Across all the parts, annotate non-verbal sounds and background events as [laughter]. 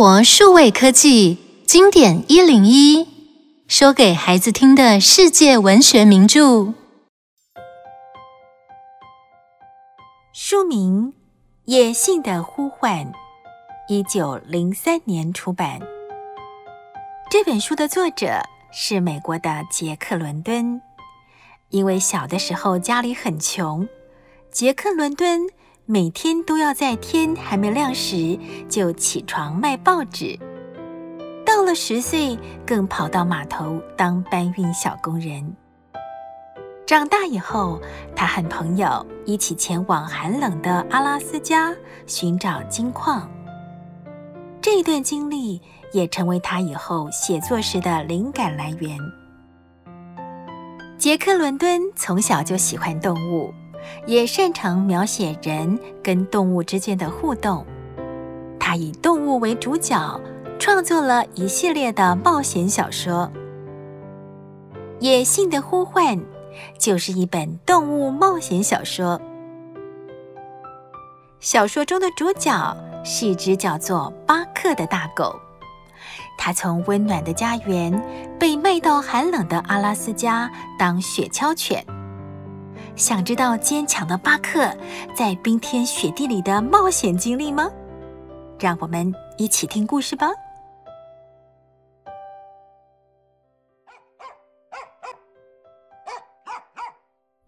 活数位科技经典一零一，说给孩子听的世界文学名著。书名《野性的呼唤》，一九零三年出版。这本书的作者是美国的杰克·伦敦。因为小的时候家里很穷，杰克·伦敦每天都要在天还没亮时就起床卖报纸。到了十岁，更跑到码头当搬运小工人。长大以后，他和朋友一起前往寒冷的阿拉斯加寻找金矿。这段经历也成为他以后写作时的灵感来源。杰克·伦敦从小就喜欢动物，也擅长描写人跟动物之间的互动。他以动物为主角，创作了一系列的冒险小说。《野性的呼唤》就是一本动物冒险小说。小说中的主角是一只叫做巴克的大狗。他从温暖的家园被卖到寒冷的阿拉斯加当雪橇犬。想知道坚强的巴克在冰天雪地里的冒险经历吗？让我们一起听故事吧。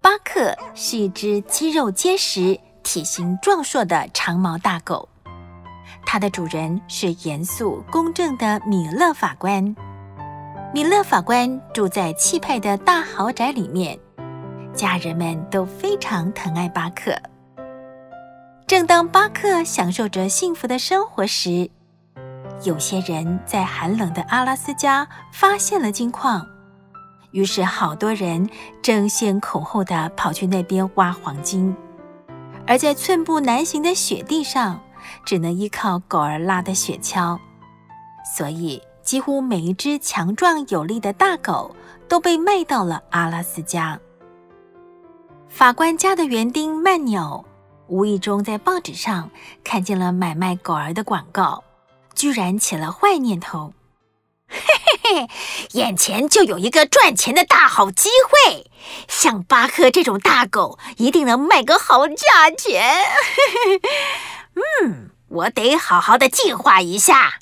巴克是一只肌肉结实、体型壮硕的长毛大狗。它的主人是严肃公正的米勒法官。米勒法官住在气派的大豪宅里面，家人们都非常疼爱巴克。正当巴克享受着幸福的生活时，有些人在寒冷的阿拉斯加发现了金矿，于是好多人争先恐后的跑去那边挖黄金，而在寸步难行的雪地上。只能依靠狗儿拉的雪橇，所以几乎每一只强壮有力的大狗都被卖到了阿拉斯加。法官家的园丁曼纽无意中在报纸上看见了买卖狗儿的广告，居然起了坏念头：嘿嘿嘿，眼前就有一个赚钱的大好机会，像巴克这种大狗一定能卖个好价钱。嘿 [laughs] 嘿嗯，我得好好的计划一下。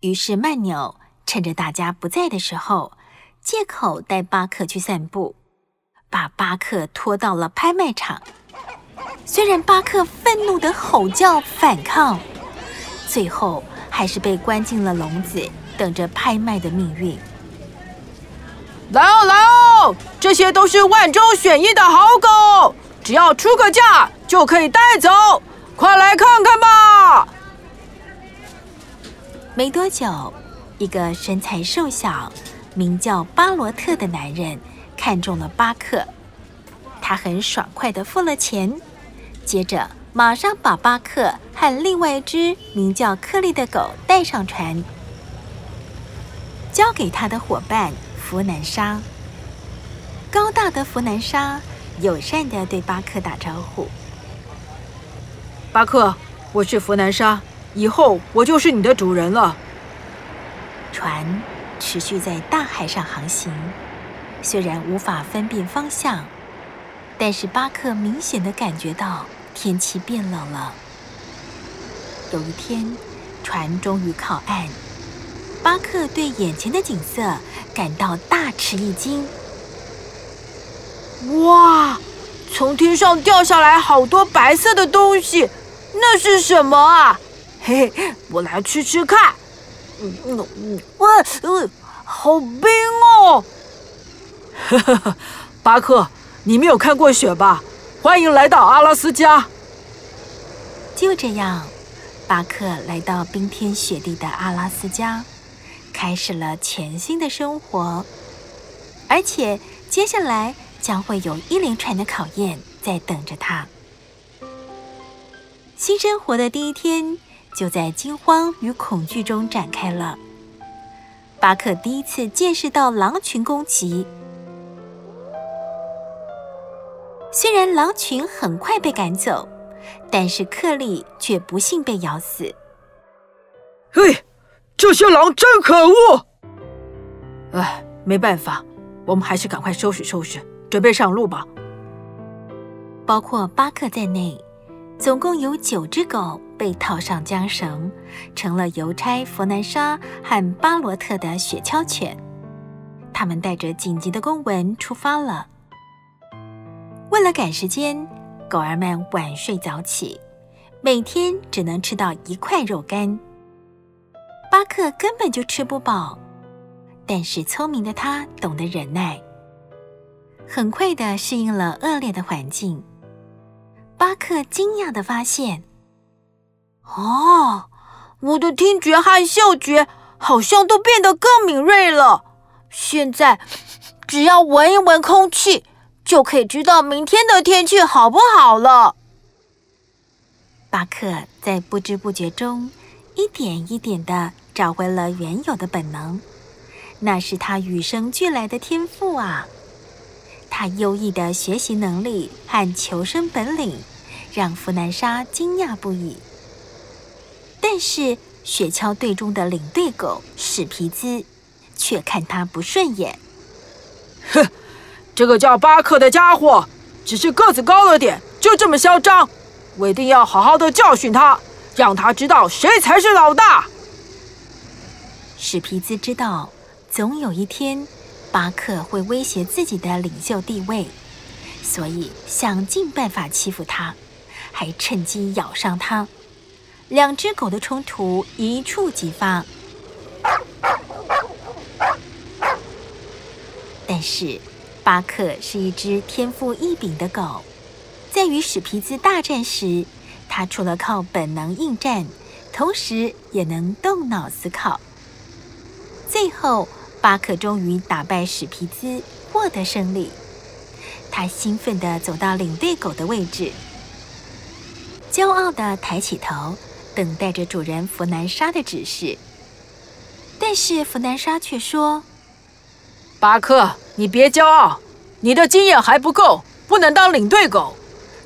于是曼纽趁着大家不在的时候，借口带巴克去散步，把巴克拖到了拍卖场。虽然巴克愤怒的吼叫反抗，最后还是被关进了笼子，等着拍卖的命运。来哦，来哦，这些都是万中选一的好狗，只要出个价就可以带走。快来看看吧！没多久，一个身材瘦小、名叫巴罗特的男人看中了巴克，他很爽快地付了钱，接着马上把巴克和另外一只名叫克利的狗带上船，交给他的伙伴弗南莎。高大的弗南莎友善地对巴克打招呼。巴克，我是弗南莎，以后我就是你的主人了。船持续在大海上航行，虽然无法分辨方向，但是巴克明显的感觉到天气变冷了。有一天，船终于靠岸，巴克对眼前的景色感到大吃一惊。哇，从天上掉下来好多白色的东西！那是什么啊？嘿嘿，我来吃吃看。嗯嗯，哇，好冰哦！呵呵呵，巴克，你没有看过雪吧？欢迎来到阿拉斯加。就这样，巴克来到冰天雪地的阿拉斯加，开始了全新的生活。而且，接下来将会有一连串的考验在等着他。新生活的第一天就在惊慌与恐惧中展开了。巴克第一次见识到狼群攻击，虽然狼群很快被赶走，但是克利却不幸被咬死。嘿，这些狼真可恶！哎，没办法，我们还是赶快收拾收拾，准备上路吧。包括巴克在内，总共有九只狗被套上缰绳，成了邮差弗南莎和巴罗特的雪橇犬。他们带着紧急的公文出发了。为了赶时间，狗儿们晚睡早起，每天只能吃到一块肉干。巴克根本就吃不饱，但是聪明的他懂得忍耐，很快的适应了恶劣的环境。巴克惊讶的发现：“哦，我的听觉和嗅觉好像都变得更敏锐了。现在只要闻一闻空气，就可以知道明天的天气好不好了。”巴克在不知不觉中，一点一点的找回了原有的本能，那是他与生俱来的天赋啊！他优异的学习能力和求生本领，让弗南莎惊讶不已。但是雪橇队中的领队狗史皮兹却看他不顺眼。哼，这个叫巴克的家伙，只是个子高了点，就这么嚣张。我一定要好好的教训他，让他知道谁才是老大。史皮兹知道，总有一天，巴克会威胁自己的领袖地位，所以想尽办法欺负他，还趁机咬上他。两只狗的冲突一触即发。但是，巴克是一只天赋异禀的狗。在与史皮兹大战时，它除了靠本能应战，同时也能动脑思考。最后，巴克终于打败史皮兹，获得胜利。他兴奋地走到领队狗的位置，骄傲地抬起头，等待着主人弗南莎的指示。但是弗南莎却说：“巴克，你别骄傲，你的经验还不够，不能当领队狗。”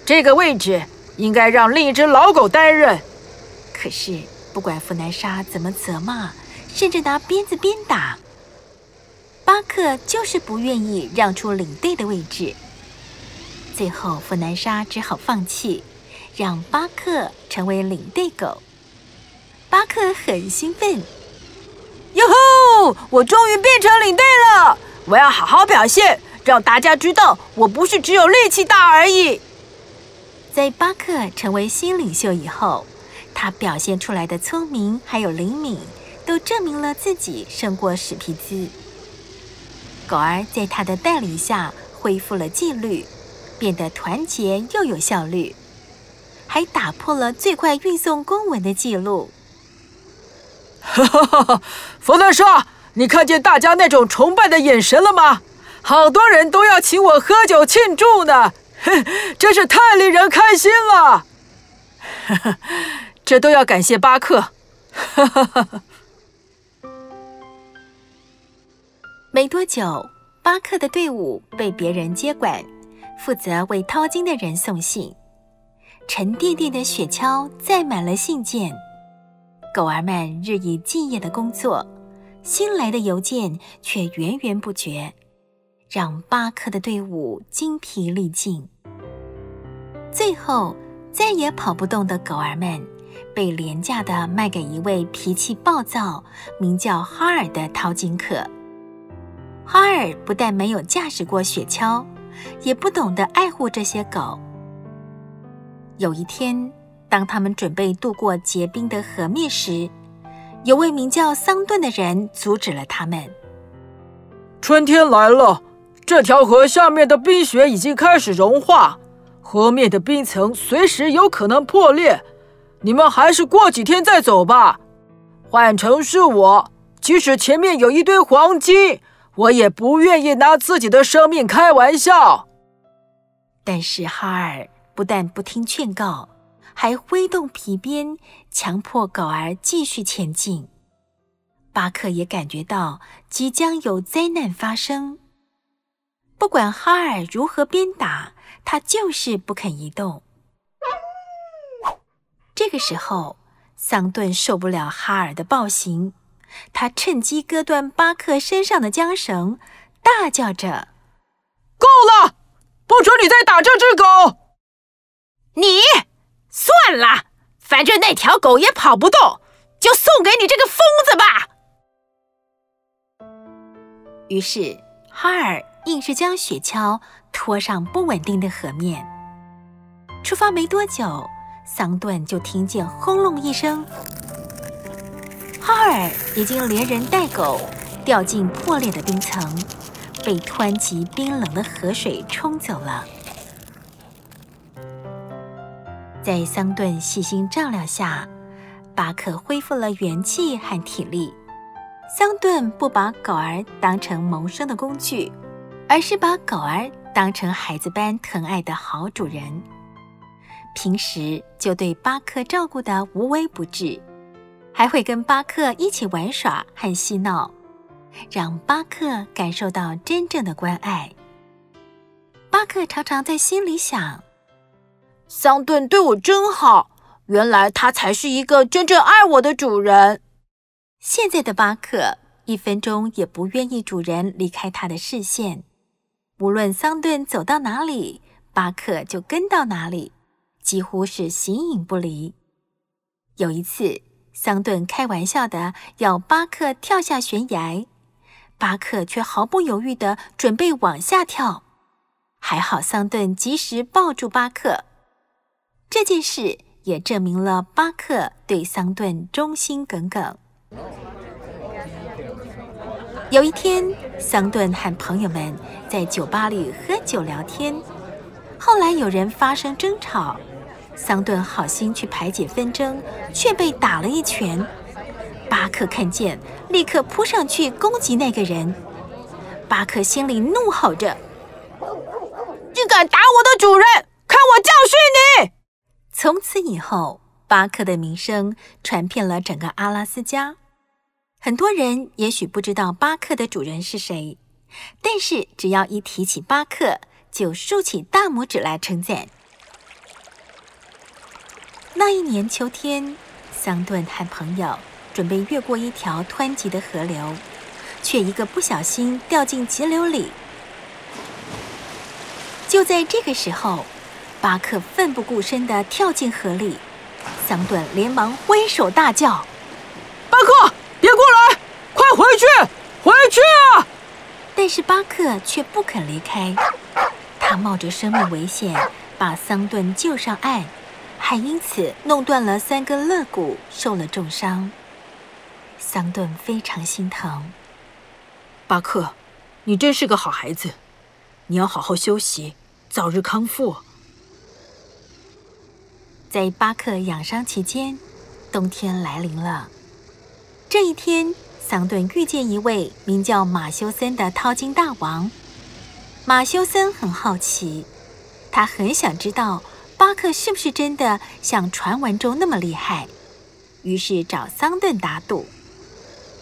这个位置应该让另一只老狗担任。可是，不管弗南莎怎么责骂，甚至拿鞭子鞭打，巴克就是不愿意让出领队的位置。最后，弗南莎只好放弃，让巴克成为领队狗。巴克很兴奋：“哟吼！我终于变成领队了！我要好好表现，让大家知道我不是只有力气大而已。”在巴克成为新领袖以后，他表现出来的聪明还有灵敏，都证明了自己胜过史皮兹。狗儿在他的带领下恢复了纪律，变得团结又有效率，还打破了最快运送公文的记录。哈哈哈哈！弗南莎，你看见大家那种崇拜的眼神了吗？好多人都要请我喝酒庆祝呢。[laughs] 真是太令人开心了！哈哈，这都要感谢巴克。哈哈哈。没多久，巴克的队伍被别人接管，负责为淘金的人送信。沉甸甸的雪橇载满了信件，狗儿们日以继夜的工作，新来的邮件却源源不绝。让巴克的队伍精疲力尽，最后再也跑不动的狗儿们，被廉价的卖给一位脾气暴躁、名叫哈尔的淘金客。哈尔不但没有驾驶过雪橇，也不懂得爱护这些狗。有一天，当他们准备渡过结冰的河面时，有位名叫桑顿的人阻止了他们。春天来了。这条河下面的冰雪已经开始融化，河面的冰层随时有可能破裂。你们还是过几天再走吧。换成是我，即使前面有一堆黄金，我也不愿意拿自己的生命开玩笑。但是哈尔不但不听劝告，还挥动皮鞭，强迫狗儿继续前进。巴克也感觉到即将有灾难发生。不管哈尔如何鞭打，他就是不肯移动。这个时候，桑顿受不了哈尔的暴行，他趁机割断巴克身上的缰绳，大叫着：“够了！不准你再打这只狗！”你算了，反正那条狗也跑不动，就送给你这个疯子吧。于是哈尔硬是将雪橇拖上不稳定的河面。出发没多久，桑顿就听见轰隆一声，哈尔已经连人带狗掉进破裂的冰层，被湍急冰冷的河水冲走了。在桑顿细心照料下，巴克恢复了元气和体力。桑顿不把狗儿当成谋生的工具，而是把狗儿当成孩子般疼爱的好主人。平时就对巴克照顾得无微不至，还会跟巴克一起玩耍和嬉闹，让巴克感受到真正的关爱。巴克常常在心里想。桑顿对我真好，原来他才是一个真正爱我的主人。现在的巴克一分钟也不愿意主人离开他的视线，无论桑顿走到哪里，巴克就跟到哪里，几乎是形影不离。有一次，桑顿开玩笑的要巴克跳下悬崖，巴克却毫不犹豫的准备往下跳，还好桑顿及时抱住巴克。这件事也证明了巴克对桑顿忠心耿耿。有一天，桑顿和朋友们在酒吧里喝酒聊天，后来有人发生争吵，桑顿好心去排解纷争，却被打了一拳。巴克看见，立刻扑上去攻击那个人。巴克心里怒吼着：“你敢打我的主人，看我教训你！”从此以后，巴克的名声传遍了整个阿拉斯加。很多人也许不知道巴克的主人是谁，但是只要一提起巴克，就竖起大拇指来称赞。那一年秋天，桑顿和朋友准备越过一条湍急的河流，却一个不小心掉进急流里。就在这个时候，巴克奋不顾身地跳进河里，桑顿连忙挥手大叫：“巴克，别过来，快回去，回去啊！”但是巴克却不肯离开，他冒着生命危险把桑顿救上岸，还因此弄断了三根肋骨，受了重伤。桑顿非常心疼。巴克，你真是个好孩子，你要好好休息，早日康复。在巴克养伤期间，冬天来临了。这一天，桑顿遇见一位名叫马修森的淘金大王。马修森很好奇，他很想知道巴克是不是真的像传闻中那么厉害，于是找桑顿打赌。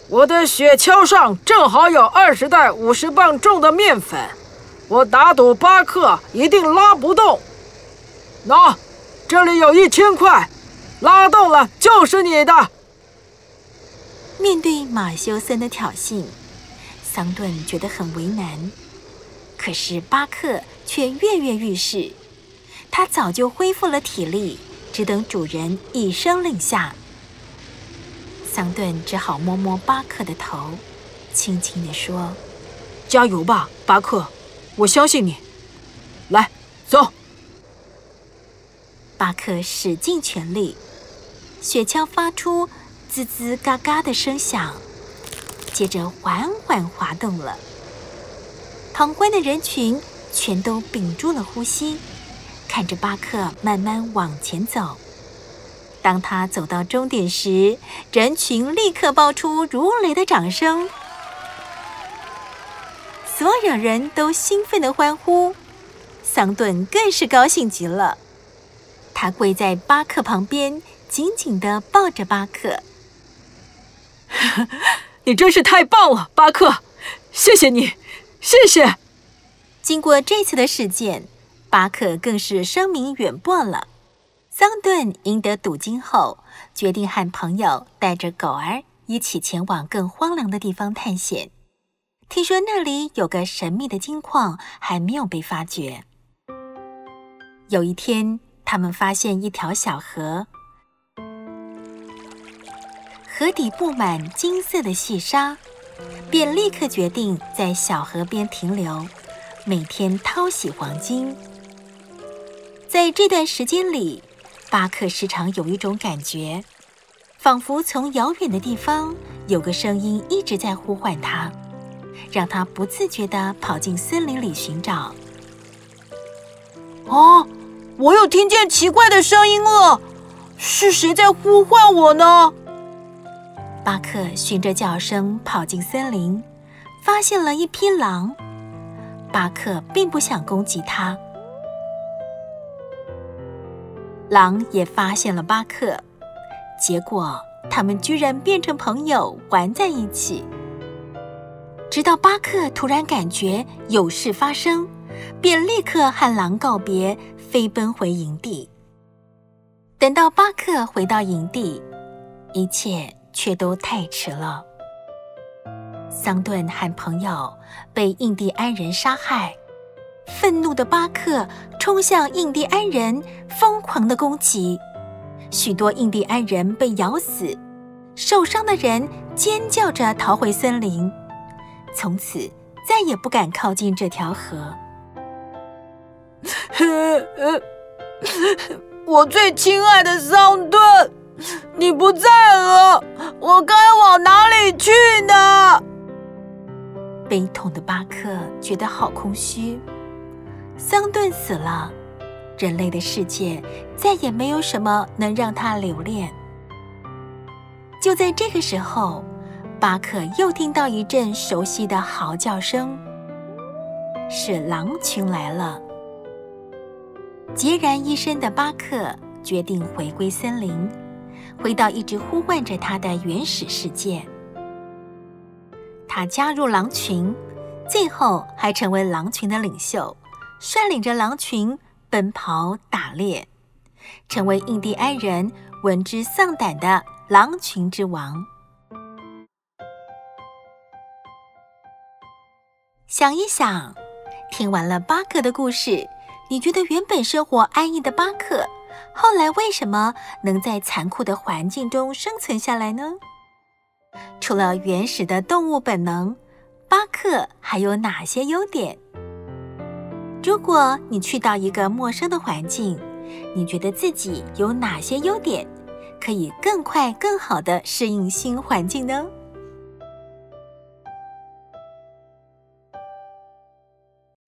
我的雪橇上正好有二十袋五十磅重的面粉，我打赌巴克一定拉不动。喏。这里有一千块，拉动了就是你的。面对马修森的挑衅，桑顿觉得很为难。可是巴克却跃跃欲试，他早就恢复了体力，只等主人一声令下。桑顿只好摸摸巴克的头，轻轻地说：“加油吧，巴克，我相信你。来，走。”巴克使尽全力，雪橇发出吱吱嘎嘎的声响，接着缓缓滑动了。旁观的人群全都屏住了呼吸，看着巴克慢慢往前走。当他走到终点时，人群立刻爆出如雷的掌声，所有人都兴奋地欢呼，桑顿更是高兴极了。他跪在巴克旁边，紧紧地抱着巴克。[laughs] 你真是太棒了，巴克！谢谢你，谢谢。经过这次的事件，巴克更是声名远播了。桑顿赢得赌金后，决定和朋友带着狗儿一起前往更荒凉的地方探险。听说那里有个神秘的金矿还没有被发掘。有一天，他们发现一条小河，河底布满金色的细沙，便立刻决定在小河边停留，每天淘洗黄金。在这段时间里，巴克时常有一种感觉，仿佛从遥远的地方有个声音一直在呼唤他，让他不自觉地跑进森林里寻找。哦，我又听见奇怪的声音了，是谁在呼唤我呢？巴克循着叫声跑进森林，发现了一匹狼。巴克并不想攻击它。狼也发现了巴克，结果他们居然变成朋友，玩在一起。直到巴克突然感觉有事发生，便立刻和狼告别，飞奔回营地。等到巴克回到营地，一切却都太迟了。桑顿和朋友被印第安人杀害。愤怒的巴克冲向印第安人，疯狂的攻击，许多印第安人被咬死，受伤的人尖叫着逃回森林，从此再也不敢靠近这条河。[laughs] 我最亲爱的桑顿，你不在了，我该往哪里去呢？悲痛的巴克觉得好空虚。桑顿死了，人类的世界再也没有什么能让他留恋。就在这个时候，巴克又听到一阵熟悉的嚎叫声，是狼群来了。孑然一身的巴克决定回归森林，回到一直呼唤着他的原始世界。他加入狼群，最后还成为狼群的领袖。率领着狼群奔跑打猎，成为印第安人闻之丧胆的狼群之王。想一想，听完了巴克的故事，你觉得原本生活安逸的巴克，后来为什么能在残酷的环境中生存下来呢？除了原始的动物本能，巴克还有哪些优点？如果你去到一个陌生的环境，你觉得自己有哪些优点，可以更快、更好的适应新环境呢？